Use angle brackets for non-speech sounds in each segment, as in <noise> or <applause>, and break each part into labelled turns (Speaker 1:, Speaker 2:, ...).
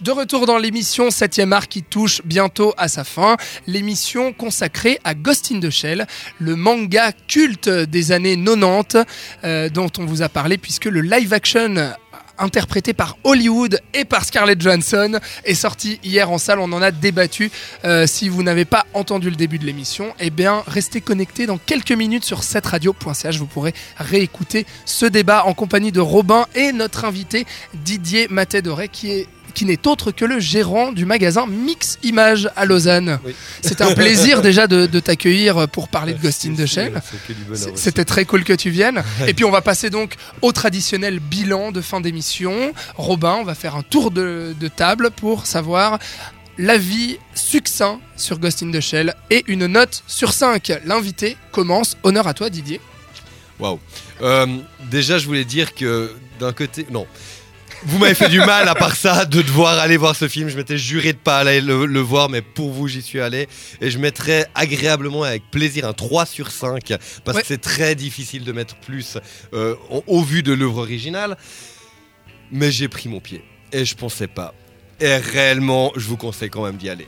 Speaker 1: De retour dans l'émission 7e art qui touche bientôt à sa fin, l'émission consacrée à Ghost in the Shell, le manga culte des années 90 euh, dont on vous a parlé puisque le live action interprété par Hollywood et par Scarlett Johansson est sorti hier en salle, on en a débattu. Euh, si vous n'avez pas entendu le début de l'émission, eh bien restez connectés dans quelques minutes sur cette radio.ch, vous pourrez réécouter ce débat en compagnie de Robin et notre invité Didier Matet-Doré qui est qui n'est autre que le gérant du magasin Mix Image à Lausanne.
Speaker 2: Oui.
Speaker 1: C'est un plaisir <laughs> déjà de, de t'accueillir pour parler de Ghost in the Shell. C'était très cool que tu viennes. Et puis on va passer donc au traditionnel bilan de fin d'émission. Robin, on va faire un tour de, de table pour savoir l'avis succinct sur Ghost in the Shell et une note sur 5. L'invité commence. Honneur à toi Didier.
Speaker 2: Waouh. Euh, déjà, je voulais dire que d'un côté, non. Vous m'avez fait du mal à part ça de devoir aller voir ce film. Je m'étais juré de pas aller le, le voir, mais pour vous, j'y suis allé. Et je mettrais agréablement et avec plaisir un 3 sur 5 parce
Speaker 1: Ouais.
Speaker 2: que c'est très difficile de mettre plus euh, au, au vu de l'œuvre originale. Mais j'ai pris mon pied et je pensais pas. Et réellement, je vous conseille quand même d'y aller.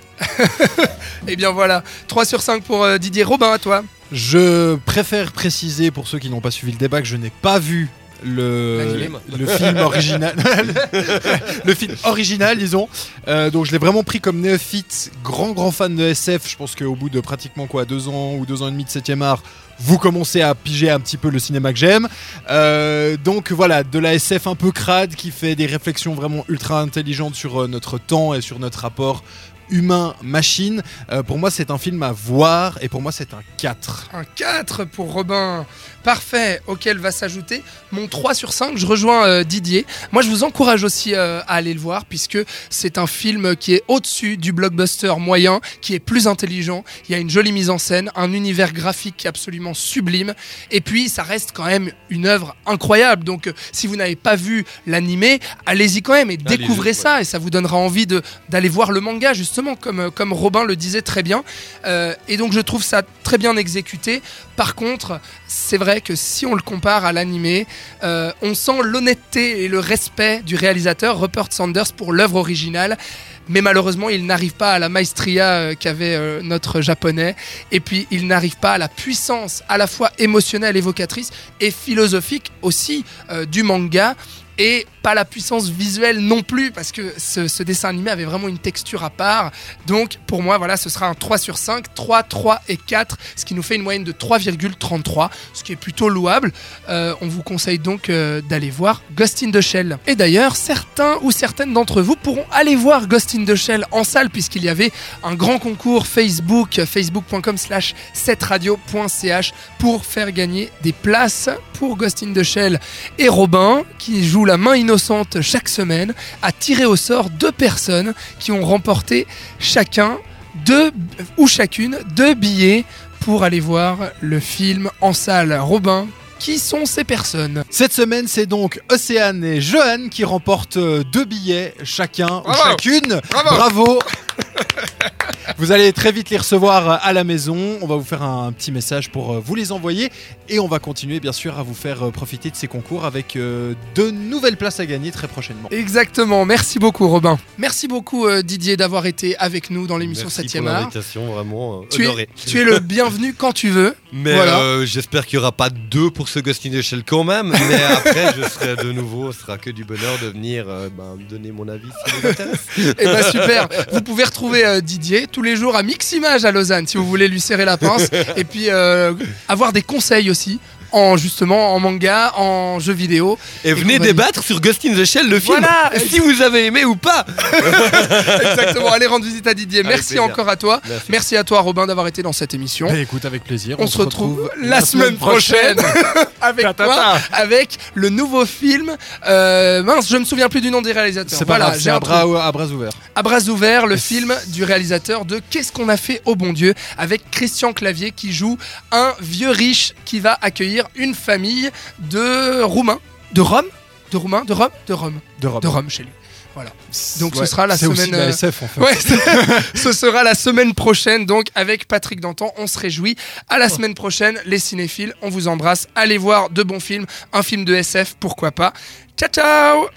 Speaker 2: <laughs>
Speaker 1: Et bien voilà, 3 sur 5 pour euh, Didier. Robin, à toi.
Speaker 3: Je préfère préciser pour ceux qui n'ont pas suivi le débat que je n'ai pas vu le, le film original. <laughs> le film original, disons. Euh, donc je l'ai vraiment pris comme néophyte, grand grand fan de SF. Je pense qu'au bout de pratiquement quoi, deux ans ou deux ans et demi de 7 art, vous commencez à piger un petit peu le cinéma que j'aime. Euh, donc voilà, de la SF un peu crade qui fait des réflexions vraiment ultra intelligentes sur euh, notre temps et sur notre rapport humain-machine. Euh, pour moi, c'est un film à voir et pour moi, c'est un 4.
Speaker 1: Un 4 pour Robin. Parfait, auquel va s'ajouter mon 3 sur 5. Je rejoins euh, Didier. Moi, je vous encourage aussi euh, à aller le voir puisque c'est un film qui est au-dessus du blockbuster moyen, qui est plus intelligent. Il y a une jolie mise en scène, un univers graphique absolument sublime. Et puis, ça reste quand même une œuvre incroyable. Donc, euh, si vous n'avez pas vu l'animé, allez-y quand même et découvrez
Speaker 2: ouais.
Speaker 1: ça. Et ça vous donnera envie d'aller voir le manga, justement, comme, euh, comme Robin le disait très bien. Euh, et donc je trouve ça très bien exécuté. Par contre, c'est vrai que si on le compare à l'animé, euh, on sent l'honnêteté et le respect du réalisateur Rupert Sanders pour l'œuvre originale. Mais malheureusement, il n'arrive pas à la maestria euh, qu'avait notre japonais. Et puis, il n'arrive pas à la puissance à la fois émotionnelle, évocatrice et philosophique aussi du manga. Et pas la puissance visuelle non plus, parce que ce, dessin animé avait vraiment une texture à part. Donc, pour moi, voilà, ce sera un 3 sur 5, 3, 3 et 4, ce qui nous fait une moyenne de 3,33, ce qui est plutôt louable. Euh, on vous conseille donc euh, d'aller voir Ghost in the Shell. Et d'ailleurs, certains ou certaines d'entre vous pourront aller voir Ghost in the Shell en salle, puisqu'il y avait un grand concours Facebook, facebook.com slash 7radio.ch pour faire gagner des places pour Ghost in the Shell. Et Robin, qui joue la main innocente chaque semaine, a tiré au sort deux personnes qui ont remporté chacun deux ou chacune deux billets pour aller voir le film en salle. Robin, qui sont ces personnes?
Speaker 3: Cette semaine, c'est donc Océane et Johan qui remportent euh, deux billets chacun ou chacune.
Speaker 1: Bravo.
Speaker 3: Bravo. Vous allez très vite les recevoir euh, à la maison. On va vous faire un petit message pour euh, vous les envoyer. Et on va continuer, bien sûr, à vous faire euh, profiter de ces concours avec de nouvelles places à gagner très prochainement.
Speaker 1: Exactement, merci beaucoup Robin. Merci beaucoup Didier d'avoir été avec nous dans l'émission
Speaker 2: Merci
Speaker 1: 7e
Speaker 2: pour
Speaker 1: art.
Speaker 2: l'invitation, vraiment
Speaker 1: Tu
Speaker 2: honoré.
Speaker 1: es, tu es le <laughs> bienvenu quand tu veux.
Speaker 2: Mais
Speaker 1: Voilà.
Speaker 2: euh, j'espère qu'il n'y aura pas deux pour ce Ghost in the Shell quand même. Mais <laughs> après, je serai de nouveau, ce sera que du bonheur de venir euh, ben, me donner mon avis si vous.
Speaker 1: Et <laughs> bah super. Vous pouvez retrouver euh, Didier tous les jours à Mix Image à Lausanne si vous voulez lui serrer la pince <laughs> et puis euh, avoir des conseils aussi en justement en manga, en jeux vidéo.
Speaker 2: Et venez débattre sur Ghost in the Shell, le film,
Speaker 1: Voilà.
Speaker 2: si vous avez aimé ou pas. <laughs>
Speaker 1: Exactement. Allez rendre visite à Didier.
Speaker 2: Avec
Speaker 1: Merci
Speaker 2: plaisir.
Speaker 1: encore à toi.
Speaker 2: Merci.
Speaker 1: Merci à toi Robin d'avoir été dans cette émission.
Speaker 3: Bah, écoute, avec plaisir.
Speaker 1: On, se retrouve, la semaine prochaine, <laughs> avec
Speaker 3: Ta, ta,
Speaker 1: quoi
Speaker 3: ta.
Speaker 1: Avec le nouveau film. euh, mince, je me souviens plus du nom des réalisateurs.
Speaker 3: C'est pas grave, c'est à bras, à bras ouverts.
Speaker 1: À bras ouverts, le film du réalisateur de Qu'est-ce qu'on a fait au bon Dieu avec Christian Clavier qui joue un vieux riche qui va accueillir une famille de Roumains. De Rome? De Roumains De Rome De Rome.
Speaker 3: De Rome.
Speaker 1: De Rome chez lui. Voilà. Donc ce sera la semaine.
Speaker 3: de la
Speaker 1: euh,
Speaker 3: SF en fait.
Speaker 1: Ouais, <laughs> ce sera la semaine prochaine, donc avec Patrick Dantan. On se réjouit. À la semaine prochaine, les cinéphiles, on vous embrasse. Allez voir de bons films, un film de SF, pourquoi pas. Ciao, ciao